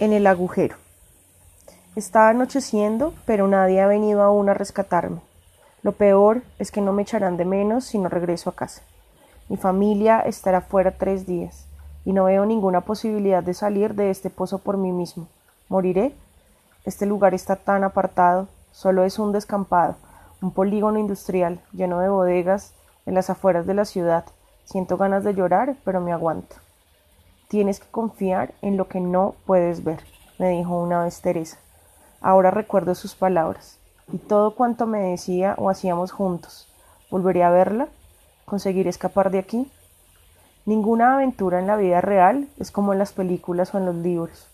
En el agujero. Está anocheciendo, pero nadie ha venido aún a rescatarme. Lo peor es que no me echarán de menos si no regreso a casa. Mi familia estará fuera tres días, y no veo ninguna posibilidad de salir de este pozo por mí mismo. ¿Moriré? Este lugar está tan apartado, solo es un descampado, un polígono industrial lleno de bodegas en las afueras de la ciudad. Siento ganas de llorar, pero me aguanto. Tienes que confiar en lo que no puedes ver, me dijo una vez Teresa. Ahora recuerdo sus palabras y todo cuanto me decía o hacíamos juntos. ¿Volveré a verla? ¿Conseguiré escapar de aquí? Ninguna aventura en la vida real es como en las películas o en los libros.